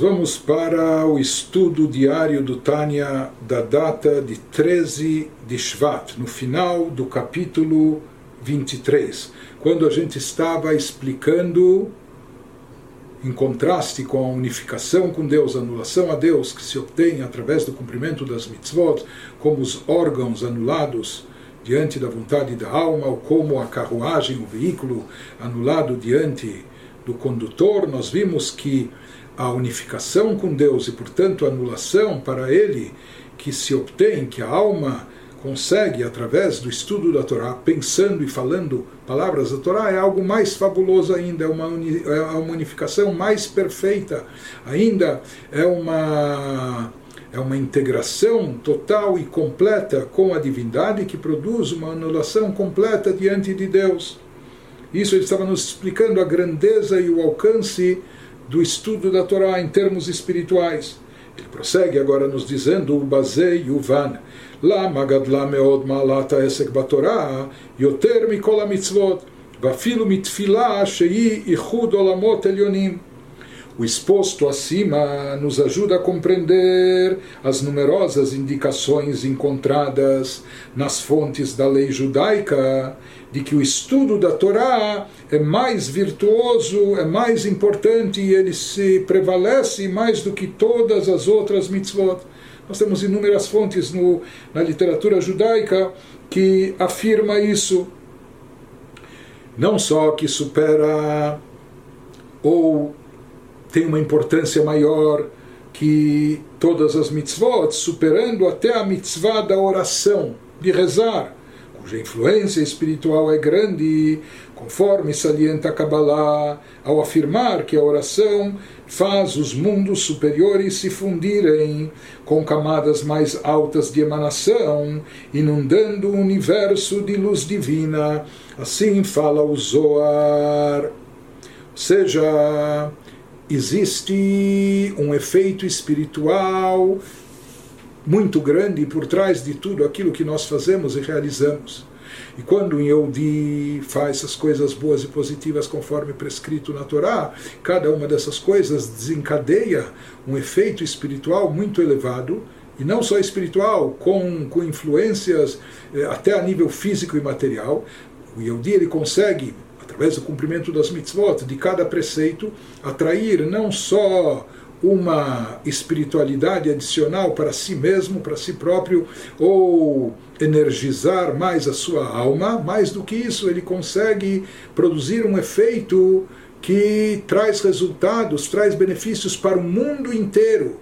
vamos para o estudo diário do Tânia da data de 13 de Shvat, no final do capítulo 23, quando a gente estava explicando, em contraste com a unificação com Deus, a anulação a Deus que se obtém através do cumprimento das mitzvot, como os órgãos anulados diante da vontade da alma, ou como a carruagem, o veículo anulado diante do condutor, nós vimos que a unificação com Deus e, portanto, a anulação para ele que se obtém, que a alma consegue através do estudo da Torá, pensando e falando palavras da Torá, é algo mais fabuloso ainda, é uma, é uma unificação mais perfeita, ainda é uma é uma integração total e completa com a divindade que produz uma anulação completa diante de Deus. Isso ele estava nos explicando a grandeza e o alcance do estudo da Torá em termos espirituais. Ele prossegue agora nos dizendo o Bazei Yuvan. למה גדלה מאוד מעלת העסק בתורה יותר מכל המצוות, ואפילו מתפילה שהיא איחוד עולמות עליונים. O exposto acima nos ajuda a compreender as numerosas indicações encontradas nas fontes da lei judaica de que o estudo da Torá é mais virtuoso, é mais importante e ele se prevalece mais do que todas as outras mitzvot. Nós temos inúmeras fontes no, na literatura judaica que afirma isso. Não só que supera ou tem uma importância maior que todas as mitzvot, superando até a mitzvah da oração, de rezar cuja influência espiritual é grande, conforme salienta a Kabbalah, ao afirmar que a oração faz os mundos superiores se fundirem com camadas mais altas de emanação, inundando o universo de luz divina. Assim fala o Zoar. Ou seja, existe um efeito espiritual muito grande por trás de tudo aquilo que nós fazemos e realizamos. E quando um Yehudi faz essas coisas boas e positivas conforme prescrito na Torá, cada uma dessas coisas desencadeia um efeito espiritual muito elevado, e não só espiritual, com, com influências eh, até a nível físico e material. O Yehudi ele consegue, através do cumprimento das mitzvot, de cada preceito, atrair não só uma espiritualidade adicional para si mesmo, para si próprio, ou energizar mais a sua alma, mais do que isso, ele consegue produzir um efeito que traz resultados, traz benefícios para o mundo inteiro,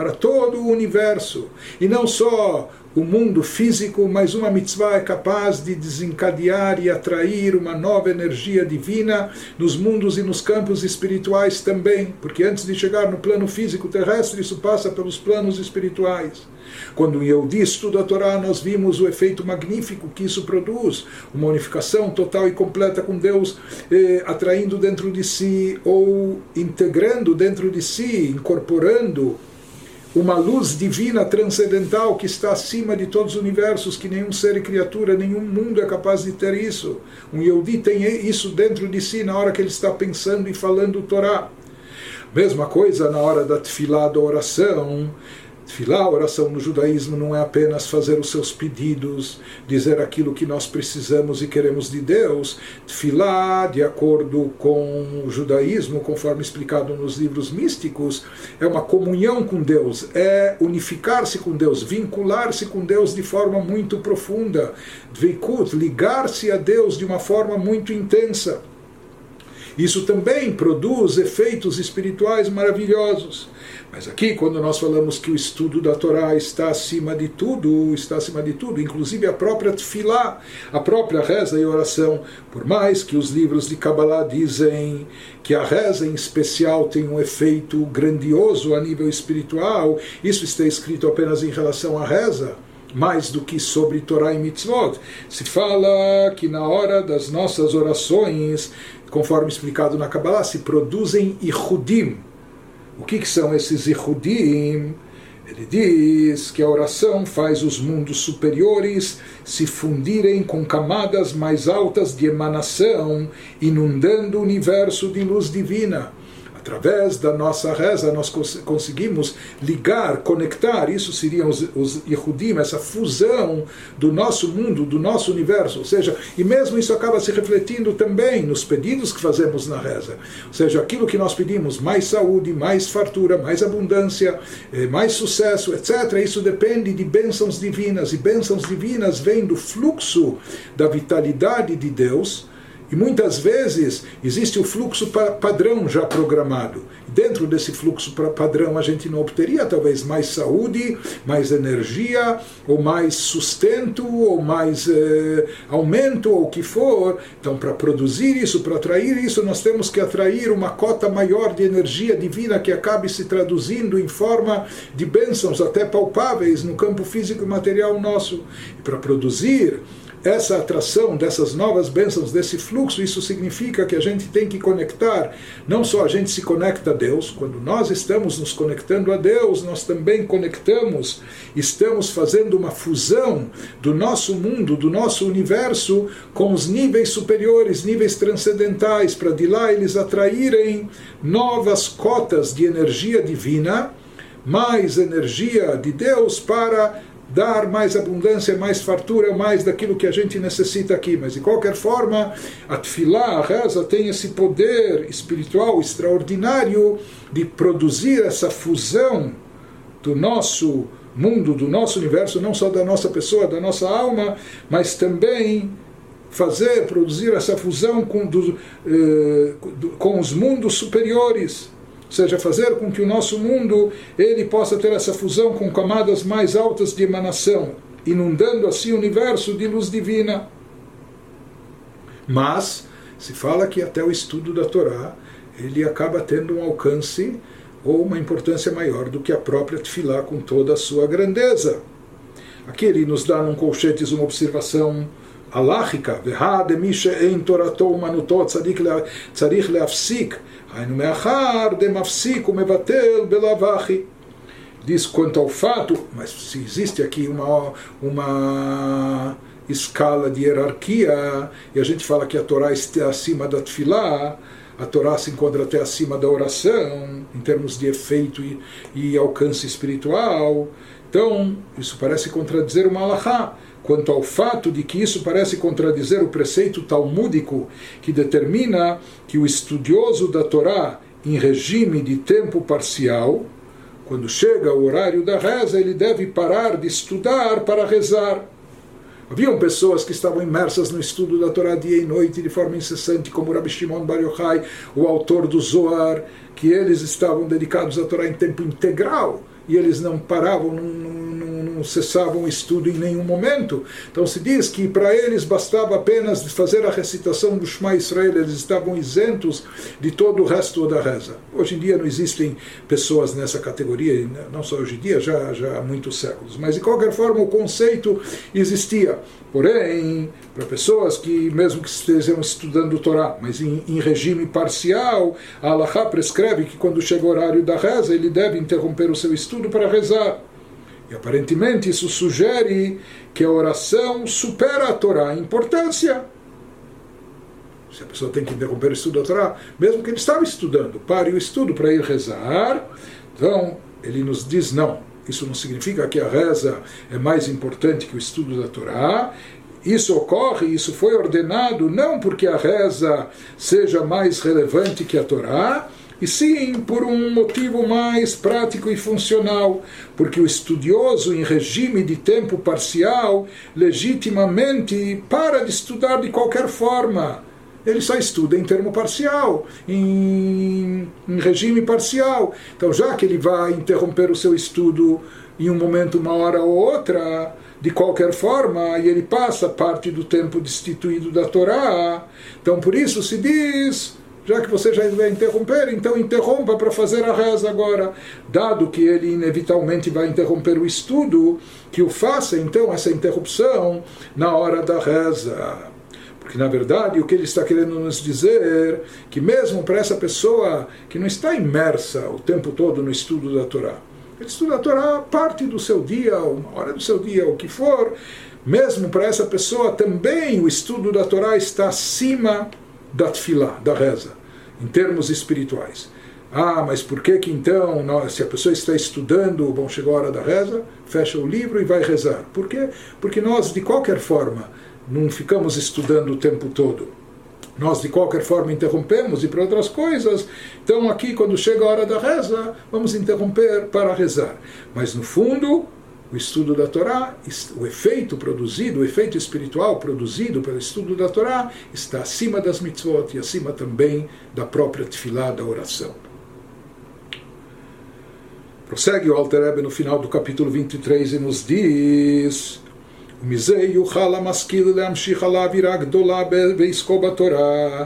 para todo o universo, e não só o mundo físico, mas uma mitzvah é capaz de desencadear e atrair uma nova energia divina nos mundos e nos campos espirituais também, porque antes de chegar no plano físico terrestre, isso passa pelos planos espirituais. Quando eu disse estuda a Torá, nós vimos o efeito magnífico que isso produz, uma unificação total e completa com Deus, eh, atraindo dentro de si ou integrando dentro de si, incorporando uma luz divina transcendental que está acima de todos os universos, que nenhum ser e criatura, nenhum mundo é capaz de ter isso. Um Yehudi tem isso dentro de si na hora que ele está pensando e falando o Torá. Mesma coisa na hora da tefilá, da oração, Tfilá, a oração no judaísmo não é apenas fazer os seus pedidos, dizer aquilo que nós precisamos e queremos de Deus. Tfilá, de acordo com o judaísmo, conforme explicado nos livros místicos, é uma comunhão com Deus, é unificar-se com Deus, vincular-se com Deus de forma muito profunda. Dveikut, ligar-se a Deus de uma forma muito intensa. Isso também produz efeitos espirituais maravilhosos. Mas aqui, quando nós falamos que o estudo da Torá está acima de tudo, está acima de tudo, inclusive a própria tefilá, a própria reza e oração, por mais que os livros de Kabbalah dizem que a reza em especial tem um efeito grandioso a nível espiritual, isso está escrito apenas em relação à reza mais do que sobre Torá e Mitzvot. Se fala que na hora das nossas orações, conforme explicado na Kabbalah, se produzem ihudim, o que, que são esses Ihudim? Ele diz que a oração faz os mundos superiores se fundirem com camadas mais altas de emanação, inundando o universo de luz divina. Através da nossa reza, nós cons conseguimos ligar, conectar, isso seriam os, os Yehudim, essa fusão do nosso mundo, do nosso universo. Ou seja, e mesmo isso acaba se refletindo também nos pedidos que fazemos na reza. Ou seja, aquilo que nós pedimos, mais saúde, mais fartura, mais abundância, eh, mais sucesso, etc. Isso depende de bênçãos divinas. E bênçãos divinas vêm do fluxo da vitalidade de Deus e muitas vezes existe o fluxo padrão já programado. Dentro desse fluxo padrão a gente não obteria talvez mais saúde, mais energia, ou mais sustento, ou mais eh, aumento, ou o que for. Então, para produzir isso, para atrair isso, nós temos que atrair uma cota maior de energia divina que acabe se traduzindo em forma de bênçãos até palpáveis no campo físico e material nosso. E para produzir essa atração dessas novas bênçãos, desse fluxo, isso significa que a gente tem que conectar, não só a gente se conecta a Deus, quando nós estamos nos conectando a Deus, nós também conectamos, estamos fazendo uma fusão do nosso mundo, do nosso universo, com os níveis superiores, níveis transcendentais, para de lá eles atraírem novas cotas de energia divina, mais energia de Deus para dar mais abundância, mais fartura, mais daquilo que a gente necessita aqui. Mas de qualquer forma, a tefilá, a reza, tem esse poder espiritual extraordinário de produzir essa fusão do nosso mundo, do nosso universo, não só da nossa pessoa, da nossa alma, mas também fazer, produzir essa fusão com, do, eh, com os mundos superiores ou seja, fazer com que o nosso mundo ele possa ter essa fusão com camadas mais altas de emanação, inundando assim o universo de luz divina. Mas se fala que até o estudo da Torá ele acaba tendo um alcance ou uma importância maior do que a própria Tfilá com toda a sua grandeza. Aqui ele nos dá num colchetes uma observação alárrica, verrade, misha em toratou manutot, leafsik, de. Diz quanto ao fato, mas se existe aqui uma, uma escala de hierarquia, e a gente fala que a Torá está acima da Tfilá, a Torá se encontra até acima da oração, em termos de efeito e, e alcance espiritual. Então, isso parece contradizer o Malachá quanto ao fato de que isso parece contradizer o preceito talmúdico que determina que o estudioso da Torá em regime de tempo parcial, quando chega o horário da reza, ele deve parar de estudar para rezar. Haviam pessoas que estavam imersas no estudo da Torá dia e noite de forma incessante, como Rabbi Shimon Bar Yochai, o autor do Zohar, que eles estavam dedicados à Torá em tempo integral e eles não paravam, não, não, não cessavam o estudo em nenhum momento. Então se diz que para eles bastava apenas fazer a recitação do Shema Israel, eles estavam isentos de todo o resto da reza. Hoje em dia não existem pessoas nessa categoria, não só hoje em dia, já, já há muitos séculos. Mas de qualquer forma o conceito existia. Porém, para pessoas que, mesmo que estejam estudando Torá, mas em, em regime parcial, a Allah prescreve que quando chega o horário da reza, ele deve interromper o seu estudo para rezar. E aparentemente isso sugere que a oração supera a Torá em importância. Se a pessoa tem que interromper o estudo da Torá, mesmo que ele estava estudando, pare o estudo para ir rezar, então ele nos diz não. Isso não significa que a reza é mais importante que o estudo da Torá. Isso ocorre, isso foi ordenado não porque a reza seja mais relevante que a Torá, e sim por um motivo mais prático e funcional, porque o estudioso em regime de tempo parcial legitimamente para de estudar de qualquer forma. Ele só estuda em termo parcial, em, em regime parcial. Então, já que ele vai interromper o seu estudo em um momento, uma hora ou outra, de qualquer forma, e ele passa parte do tempo destituído da Torá. Então, por isso se diz já que você já vai interromper, então interrompa para fazer a reza agora. Dado que ele inevitavelmente vai interromper o estudo, que o faça então essa interrupção na hora da reza. Porque na verdade o que ele está querendo nos dizer que mesmo para essa pessoa que não está imersa o tempo todo no estudo da Torá, ele estuda a Torá parte do seu dia, uma hora do seu dia, o que for, mesmo para essa pessoa também o estudo da Torá está acima da tefilá, da reza, em termos espirituais. Ah, mas por que que então, se a pessoa está estudando, bom, chegou a hora da reza, fecha o livro e vai rezar? Por quê? Porque nós, de qualquer forma, não ficamos estudando o tempo todo. Nós, de qualquer forma, interrompemos e para outras coisas. Então, aqui, quando chega a hora da reza, vamos interromper para rezar. Mas, no fundo, o estudo da Torá, o efeito produzido, o efeito espiritual produzido pelo estudo da Torá, está acima das mitzvot e acima também da própria tefilá, da oração. Prossegue o Alter Rebbe no final do capítulo 23 e nos diz ומזה יוכל המשכיל להמשיך על האווירה גדולה בעסקו בתורה.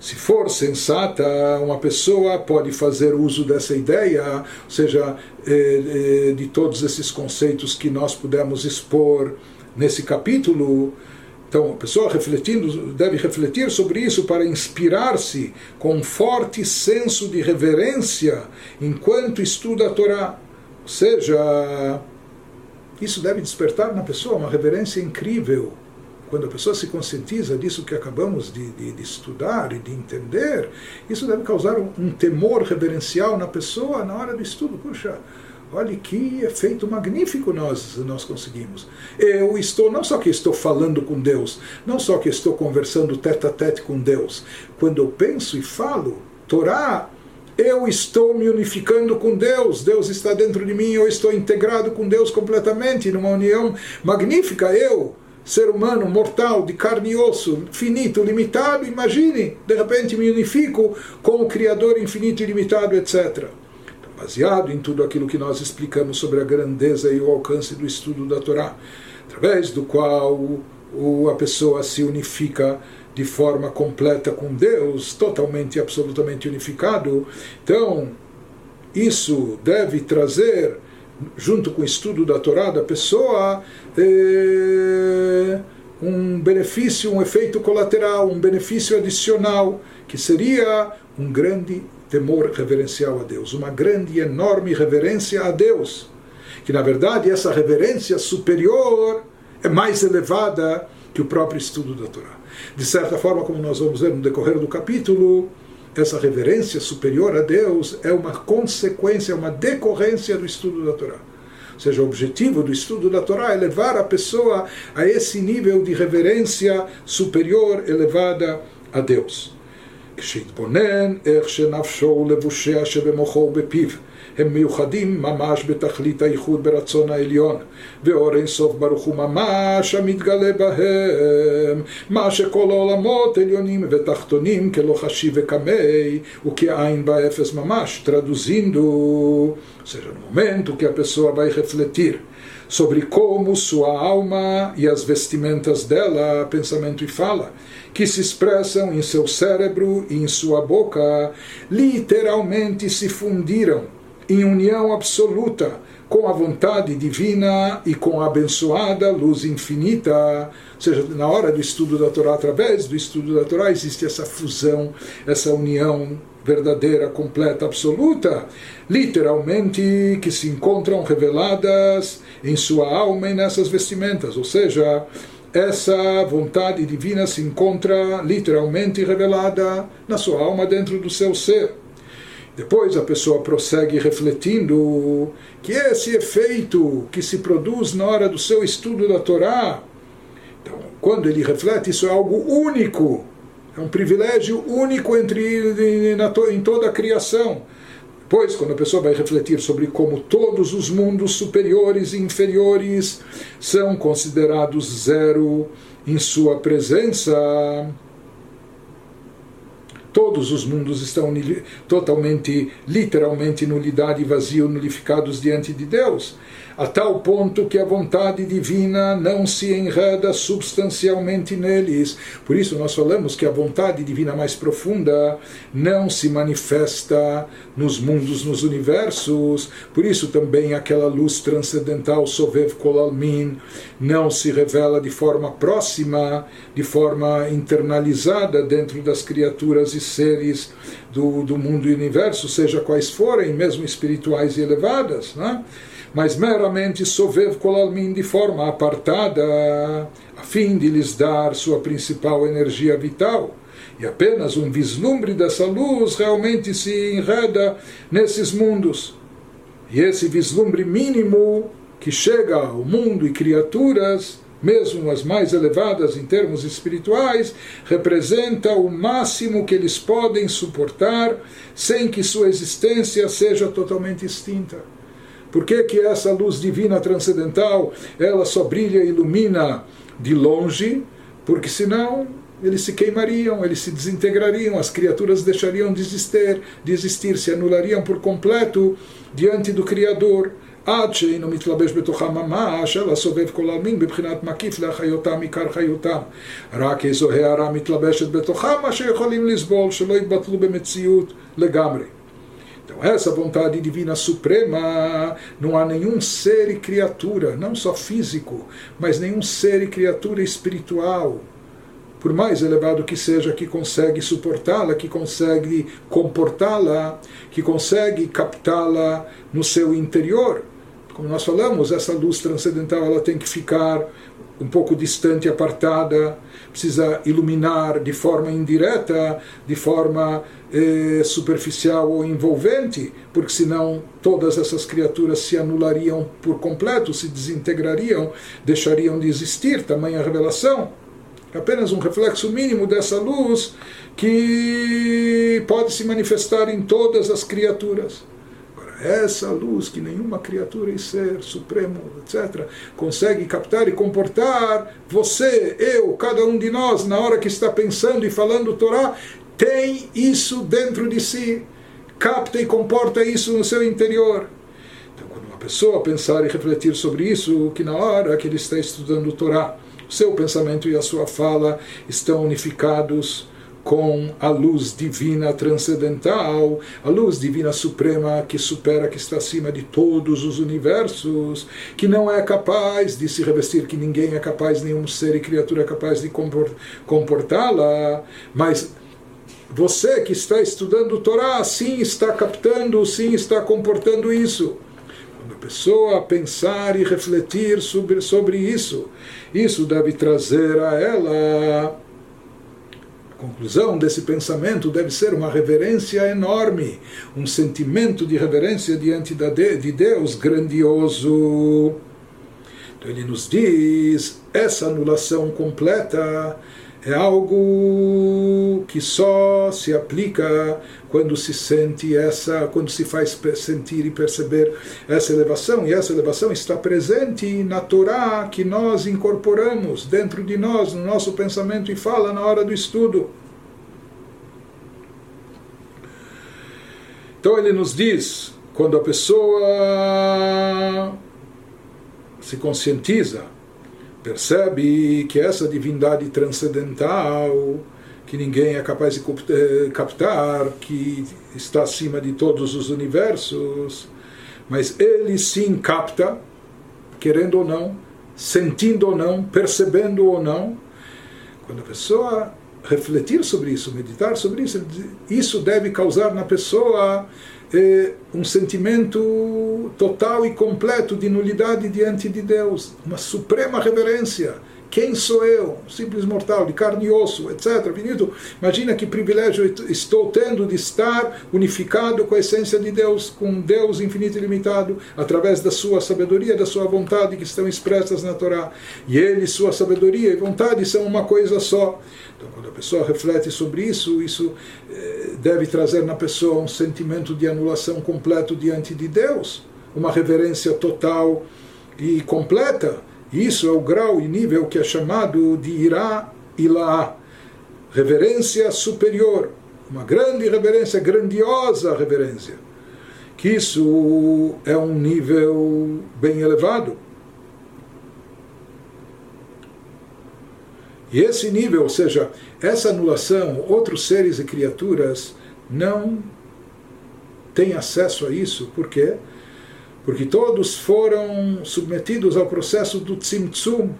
se for sensata, uma pessoa pode fazer uso dessa ideia, ou seja, eh, eh, de todos esses conceitos que nós pudemos expor nesse capítulo, então, a pessoa refletindo deve refletir sobre isso para inspirar-se com um forte senso de reverência enquanto estuda a Torá. Ou seja, isso deve despertar na pessoa uma reverência incrível. Quando a pessoa se conscientiza disso que acabamos de, de, de estudar e de entender, isso deve causar um, um temor reverencial na pessoa na hora do estudo. Puxa, Olha que efeito magnífico nós, nós conseguimos. Eu estou, não só que estou falando com Deus, não só que estou conversando tete a tete com Deus. Quando eu penso e falo, Torá, eu estou me unificando com Deus, Deus está dentro de mim, eu estou integrado com Deus completamente, numa união magnífica. Eu, ser humano, mortal, de carne e osso, finito, limitado, imagine, de repente me unifico com o Criador infinito e limitado, etc baseado em tudo aquilo que nós explicamos sobre a grandeza e o alcance do estudo da Torá, através do qual a pessoa se unifica de forma completa com Deus, totalmente e absolutamente unificado. Então, isso deve trazer, junto com o estudo da Torá da pessoa, eh, benefício, um efeito colateral, um benefício adicional, que seria um grande temor reverencial a Deus, uma grande e enorme reverência a Deus, que na verdade essa reverência superior é mais elevada que o próprio estudo da Torá. De certa forma, como nós vamos ver no decorrer do capítulo, essa reverência superior a Deus é uma consequência, uma decorrência do estudo da Torá. Ou seja, o objetivo do estudo da Torá é levar a pessoa a esse nível de reverência superior elevada a Deus. כשיתבונן איך שנפשו ולבושיה שבמוחו ובפיו הם מיוחדים ממש בתכלית הייחוד ברצון העליון, ואור אינסוף ברוך הוא ממש המתגלה בהם, מה שכל העולמות עליונים ותחתונים כלוחשי וקמי, וכעין באפס ממש, traduzindo, ou seja, no momento que a pessoa vai refletir sobre como sua alma e as vestimentas dela, pensamento e fala, que se expressam em seu cérebro e em sua boca, literalmente se fundiram em união absoluta com a vontade divina e com a abençoada luz infinita. Ou seja, na hora do estudo da Torá, através do estudo da Torá, existe essa fusão, essa união verdadeira, completa, absoluta, literalmente que se encontram reveladas em sua alma e nessas vestimentas. Ou seja, essa vontade divina se encontra literalmente revelada na sua alma dentro do seu ser. Depois a pessoa prossegue refletindo que esse efeito que se produz na hora do seu estudo da Torá, então, quando ele reflete, isso é algo único, é um privilégio único entre, em toda a criação. Depois, quando a pessoa vai refletir sobre como todos os mundos superiores e inferiores são considerados zero em sua presença, todos os mundos estão totalmente, literalmente, nulidade e vazio, nulificados diante de Deus a tal ponto que a vontade divina não se enreda substancialmente neles. Por isso nós falamos que a vontade divina mais profunda não se manifesta nos mundos, nos universos. Por isso também aquela luz transcendental Sovev Kolalmin não se revela de forma próxima, de forma internalizada dentro das criaturas e seres do, do mundo e universo, seja quais forem, mesmo espirituais e elevadas. Né? Mas meramente sovev kolalmin de forma apartada, a fim de lhes dar sua principal energia vital. E apenas um vislumbre dessa luz realmente se enreda nesses mundos. E esse vislumbre mínimo que chega ao mundo e criaturas, mesmo as mais elevadas em termos espirituais, representa o máximo que eles podem suportar sem que sua existência seja totalmente extinta. Por que, que essa luz divina transcendental ela só brilha e ilumina de longe? Porque senão eles se queimariam, eles se desintegrariam, as criaturas deixariam de existir, de existir se anulariam por completo diante do Criador. עד שאינו מתלבש בתוכם ממש, אלא סובב כל העלמין בבחינת מקיף להחיותם עיקר חיותם. רק איזו הערה מתלבשת בתוכם, מה שיכולים לסבול, שלא יתבטלו במציאות לגמרי. Então, essa vontade divina suprema, não há nenhum ser e criatura, não só físico, mas nenhum ser e criatura espiritual, por mais elevado que seja, que consegue suportá-la, que consegue comportá-la, que consegue captá-la no seu interior. Como nós falamos, essa luz transcendental ela tem que ficar um pouco distante, apartada, precisa iluminar de forma indireta, de forma eh, superficial ou envolvente, porque senão todas essas criaturas se anulariam por completo, se desintegrariam, deixariam de existir, tamanha revelação. Apenas um reflexo mínimo dessa luz que pode se manifestar em todas as criaturas essa luz que nenhuma criatura e ser supremo, etc., consegue captar e comportar, você, eu, cada um de nós, na hora que está pensando e falando Torá, tem isso dentro de si, capta e comporta isso no seu interior. Então, quando uma pessoa pensar e refletir sobre isso, que na hora que ele está estudando Torá, o seu pensamento e a sua fala estão unificados com a luz divina transcendental, a luz divina suprema que supera, que está acima de todos os universos, que não é capaz de se revestir, que ninguém é capaz, nenhum ser e criatura é capaz de comportá-la, mas você que está estudando Torá, sim está captando, sim está comportando isso. Quando a pessoa pensar e refletir sobre, sobre isso, isso deve trazer a ela conclusão desse pensamento deve ser uma reverência enorme, um sentimento de reverência diante de Deus grandioso. Então ele nos diz: essa anulação completa é algo que só se aplica quando se sente essa, quando se faz sentir e perceber essa elevação, e essa elevação está presente na Torá que nós incorporamos dentro de nós, no nosso pensamento e fala na hora do estudo. Então ele nos diz, quando a pessoa se conscientiza percebe que essa divindade transcendental, que ninguém é capaz de eh, captar, que está acima de todos os universos, mas ele sim capta, querendo ou não, sentindo ou não, percebendo ou não. Quando a pessoa refletir sobre isso, meditar sobre isso, isso deve causar na pessoa é, um sentimento total e completo de nulidade diante de Deus, uma suprema reverência. Quem sou eu? Simples mortal, de carne e osso, etc. Finito. Imagina que privilégio estou tendo de estar unificado com a essência de Deus, com Deus infinito e limitado, através da sua sabedoria, da sua vontade que estão expressas na Torá. E ele, sua sabedoria e vontade são uma coisa só. Então, quando a pessoa reflete sobre isso, isso eh, deve trazer na pessoa um sentimento de anulação completo diante de Deus, uma reverência total e completa. Isso é o grau e nível que é chamado de Irá Ilá, reverência superior, uma grande reverência, grandiosa reverência. Que isso é um nível bem elevado. E esse nível, ou seja, essa anulação, outros seres e criaturas não têm acesso a isso. Por quê? Porque todos foram submetidos ao processo do tzimtzum,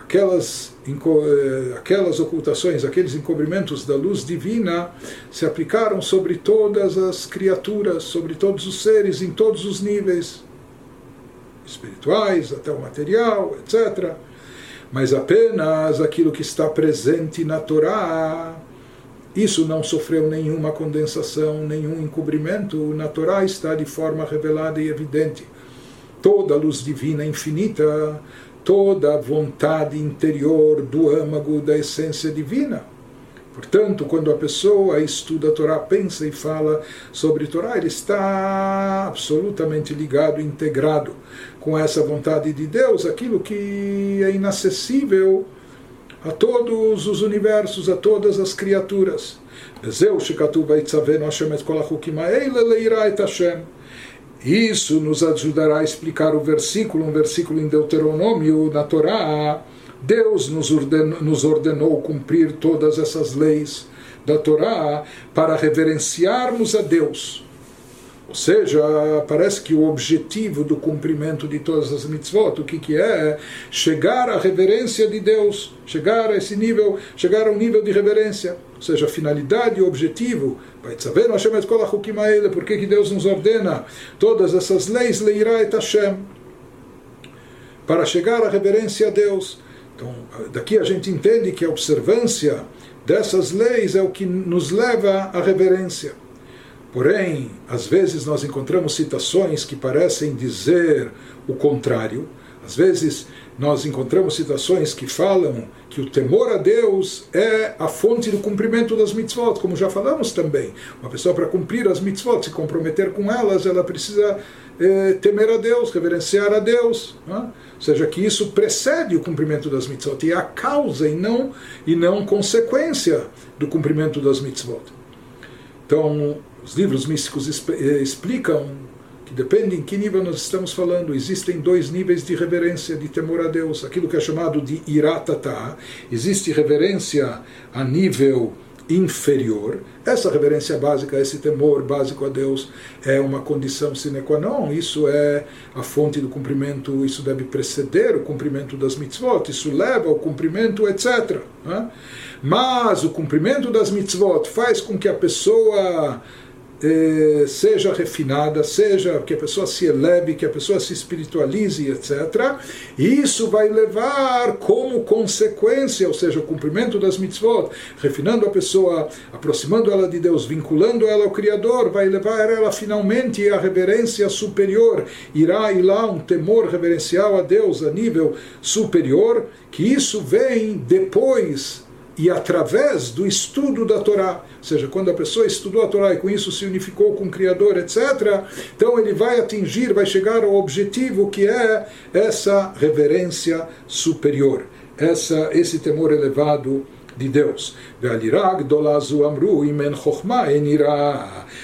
aquelas, eh, aquelas ocultações, aqueles encobrimentos da luz divina se aplicaram sobre todas as criaturas, sobre todos os seres, em todos os níveis espirituais, até o material, etc mas apenas aquilo que está presente na Torá, isso não sofreu nenhuma condensação, nenhum encobrimento. Na Torá está de forma revelada e evidente. Toda a luz divina infinita, toda a vontade interior do âmago da essência divina. Portanto, quando a pessoa estuda a Torá, pensa e fala sobre a Torá, ele está absolutamente ligado, integrado com essa vontade de Deus, aquilo que é inacessível a todos os universos, a todas as criaturas. Isso nos ajudará a explicar o versículo, um versículo em Deuteronômio, na Torá, Deus nos ordenou, nos ordenou cumprir todas essas leis da Torá para reverenciarmos a Deus. Ou seja, parece que o objetivo do cumprimento de todas as mitzvot, o que, que é? Chegar à reverência de Deus, chegar a esse nível, chegar ao nível de reverência. Ou seja, a finalidade e o objetivo. Por que, que Deus nos ordena todas essas leis? Leirá et Hashem. Para chegar à reverência a Deus. Então, daqui a gente entende que a observância dessas leis é o que nos leva à reverência. Porém, às vezes nós encontramos citações que parecem dizer o contrário. Às vezes nós encontramos citações que falam que o temor a Deus é a fonte do cumprimento das mitzvot, como já falamos também. Uma pessoa, para cumprir as mitzvot, se comprometer com elas, ela precisa eh, temer a Deus, reverenciar a Deus. Né? Ou seja, que isso precede o cumprimento das mitzvot e é a causa e não, e não consequência do cumprimento das mitzvot. Então, os livros místicos eh, explicam que depende em que nível nós estamos falando. Existem dois níveis de reverência, de temor a Deus. Aquilo que é chamado de iratata. Existe reverência a nível inferior. Essa reverência básica, esse temor básico a Deus é uma condição sine qua non. Isso é a fonte do cumprimento, isso deve preceder o cumprimento das mitzvot, isso leva ao cumprimento, etc. Né? Mas o cumprimento das mitzvot faz com que a pessoa eh, seja refinada, seja que a pessoa se eleve, que a pessoa se espiritualize, etc. Isso vai levar como consequência, ou seja, o cumprimento das mitzvot, refinando a pessoa, aproximando ela de Deus, vinculando ela ao Criador, vai levar ela finalmente à reverência superior. Irá ir lá um temor reverencial a Deus a nível superior, que isso vem depois e através do estudo da Torá, ou seja, quando a pessoa estudou a Torá e com isso se unificou com o Criador, etc., então ele vai atingir, vai chegar ao objetivo que é essa reverência superior, essa, esse temor elevado de Deus.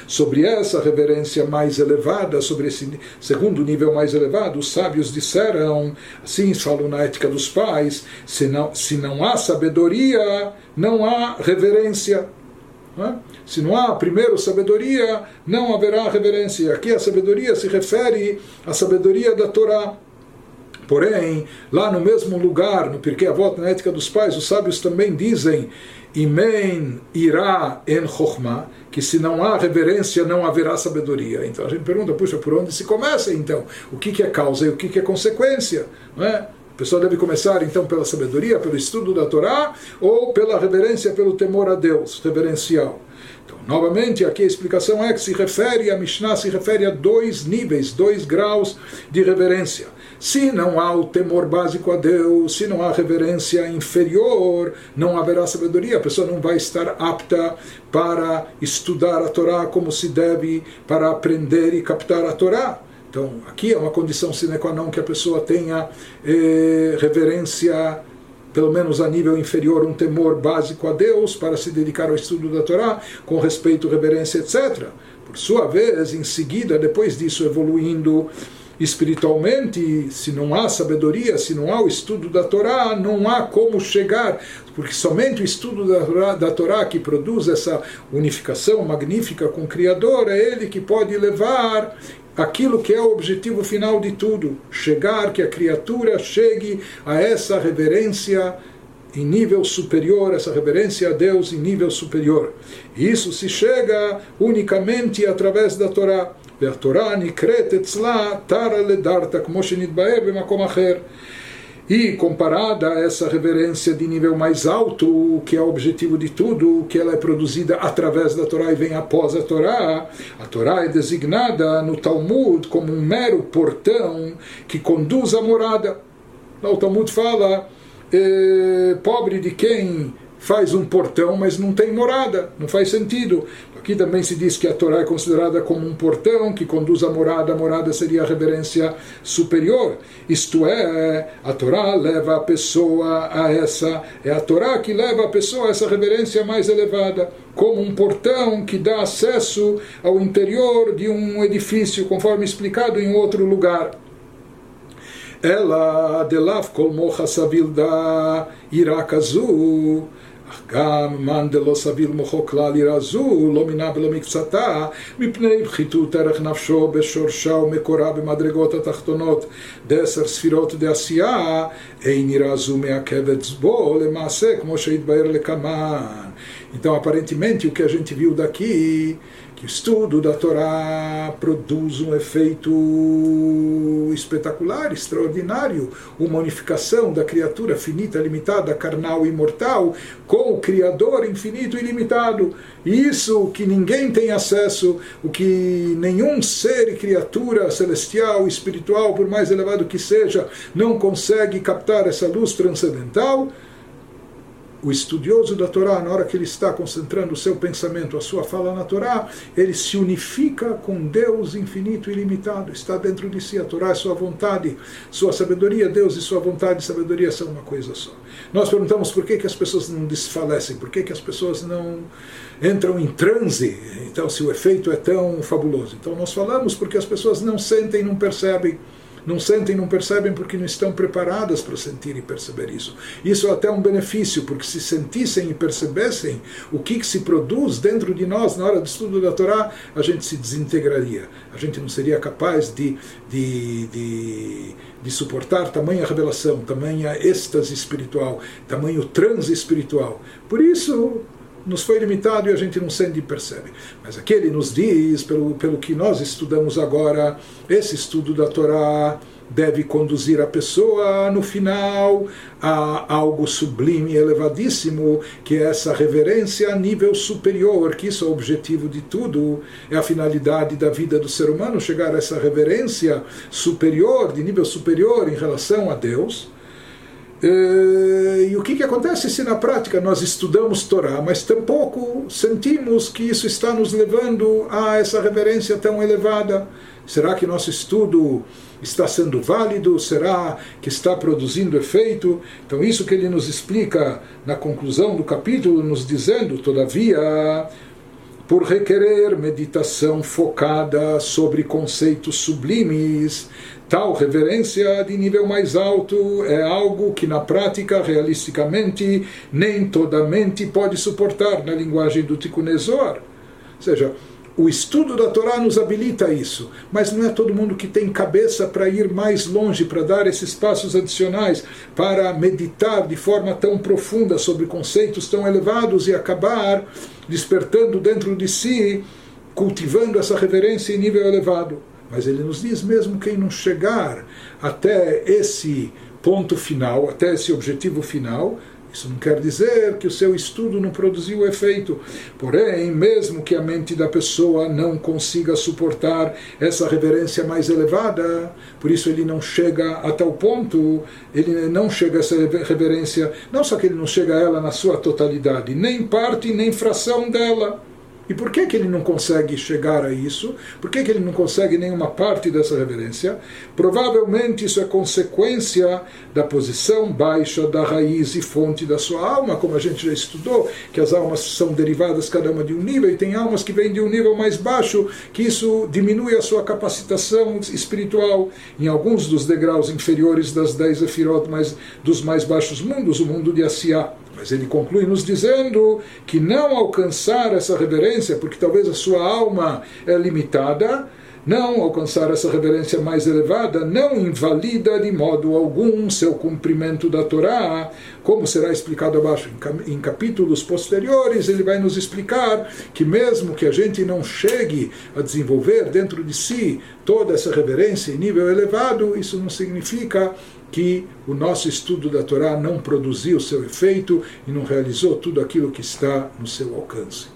Sobre essa reverência mais elevada, sobre esse segundo nível mais elevado, os sábios disseram, assim falam na ética dos pais, se não, se não há sabedoria, não há reverência. Se não há primeiro sabedoria, não haverá reverência. Aqui a sabedoria se refere à sabedoria da Torá. Porém, lá no mesmo lugar, no Pirkei Avot, na ética dos pais, os sábios também dizem Imen irá en chokhmah, que se não há reverência, não haverá sabedoria. Então a gente pergunta, puxa, por onde se começa então? O que, que é causa e o que, que é consequência? Não é? A pessoa deve começar então pela sabedoria, pelo estudo da Torá, ou pela reverência, pelo temor a Deus, reverencial. Então, novamente, aqui a explicação é que se refere, a Mishnah se refere a dois níveis, dois graus de reverência. Se não há o temor básico a Deus, se não há reverência inferior, não haverá sabedoria, a pessoa não vai estar apta para estudar a Torá como se deve, para aprender e captar a Torá. Então, aqui é uma condição sine qua non que a pessoa tenha eh, reverência pelo menos a nível inferior, um temor básico a Deus para se dedicar ao estudo da Torá, com respeito, reverência, etc. Por sua vez, em seguida, depois disso, evoluindo espiritualmente, se não há sabedoria, se não há o estudo da Torá, não há como chegar, porque somente o estudo da Torá, da Torá que produz essa unificação magnífica com o Criador, é ele que pode levar aquilo que é o objetivo final de tudo, chegar que a criatura chegue a essa reverência em nível superior, essa reverência a Deus em nível superior. Isso se chega unicamente através da Torá. והתורה נקראת אצלה תרא לדרתא, כמו שנתבהר במקום אחר. E comparada a essa reverência de nível mais alto, que é o objetivo de tudo, que ela é produzida através da Torá e vem após a Torá, a Torá é designada no Talmud como um mero portão que conduz à morada. O Talmud fala, eh, pobre de quem faz um portão, mas não tem morada, não faz sentido. Aqui também se diz que a Torá é considerada como um portão que conduz à morada, a morada seria a reverência superior. Isto é, a Torá leva a pessoa a essa, é a Torá que leva a pessoa a essa reverência mais elevada, como um portão que dá acesso ao interior de um edifício, conforme explicado em outro lugar. Ela, delav kol mocha savil da irakazu, גם מאן דלא סביר מוחו כלל יראה זו, לא מינה ולא מקצתה, מפני פחיתות ערך נפשו בשורשה ומקורה במדרגות התחתונות דעשר ספירות דעשייה, אין יראה זו מעכבת בו למעשה, כמו שהתבהר לקמן. Então, aparentemente, o que a gente viu daqui que o estudo da Torá produz um efeito espetacular, extraordinário, uma unificação da criatura finita, limitada, carnal e imortal com o Criador infinito e ilimitado. Isso que ninguém tem acesso, o que nenhum ser e criatura celestial, espiritual, por mais elevado que seja, não consegue captar essa luz transcendental o estudioso da Torá, na hora que ele está concentrando o seu pensamento, a sua fala na Torá, ele se unifica com Deus infinito e ilimitado. Está dentro de si. A Torá é sua vontade, sua sabedoria. Deus e sua vontade e sabedoria são uma coisa só. Nós perguntamos por que, que as pessoas não desfalecem, por que, que as pessoas não entram em transe. Então, se o efeito é tão fabuloso. Então, nós falamos porque as pessoas não sentem, não percebem não sentem, não percebem porque não estão preparadas para sentir e perceber isso. Isso é até um benefício, porque se sentissem e percebessem o que, que se produz dentro de nós na hora do estudo da Torá, a gente se desintegraria. A gente não seria capaz de, de, de, de suportar tamanha revelação, tamanha êxtase espiritual, tamanho transe espiritual. Por isso, nos foi limitado e a gente não sente e percebe. Mas aqui ele nos diz, pelo, pelo que nós estudamos agora, esse estudo da Torá deve conduzir a pessoa no final a algo sublime e elevadíssimo, que é essa reverência a nível superior, que isso é o objetivo de tudo, é a finalidade da vida do ser humano, chegar a essa reverência superior, de nível superior em relação a Deus e o que, que acontece se na prática nós estudamos Torá, mas tampouco sentimos que isso está nos levando a essa reverência tão elevada? Será que nosso estudo está sendo válido? Será que está produzindo efeito? Então, isso que ele nos explica na conclusão do capítulo, nos dizendo, todavia, por requerer meditação focada sobre conceitos sublimes, Tal reverência de nível mais alto é algo que na prática, realisticamente, nem toda mente pode suportar na linguagem do Tikkun Ou seja, o estudo da Torá nos habilita a isso, mas não é todo mundo que tem cabeça para ir mais longe, para dar esses passos adicionais, para meditar de forma tão profunda sobre conceitos tão elevados e acabar despertando dentro de si, cultivando essa reverência em nível elevado. Mas ele nos diz mesmo quem não chegar até esse ponto final, até esse objetivo final, isso não quer dizer que o seu estudo não produziu efeito. Porém, mesmo que a mente da pessoa não consiga suportar essa reverência mais elevada, por isso ele não chega a tal ponto, ele não chega a essa reverência, não só que ele não chega a ela na sua totalidade, nem parte nem fração dela. E por que, que ele não consegue chegar a isso? Por que, que ele não consegue nenhuma parte dessa reverência? Provavelmente isso é consequência da posição baixa da raiz e fonte da sua alma, como a gente já estudou, que as almas são derivadas cada uma de um nível, e tem almas que vêm de um nível mais baixo, que isso diminui a sua capacitação espiritual. Em alguns dos degraus inferiores das dez Efirot, mais, dos mais baixos mundos, o mundo de Asiá mas ele conclui nos dizendo que não alcançar essa reverência, porque talvez a sua alma é limitada, não alcançar essa reverência mais elevada não invalida de modo algum seu cumprimento da Torá, como será explicado abaixo. Em capítulos posteriores, ele vai nos explicar que mesmo que a gente não chegue a desenvolver dentro de si toda essa reverência em nível elevado, isso não significa que o nosso estudo da Torá não produziu seu efeito e não realizou tudo aquilo que está no seu alcance.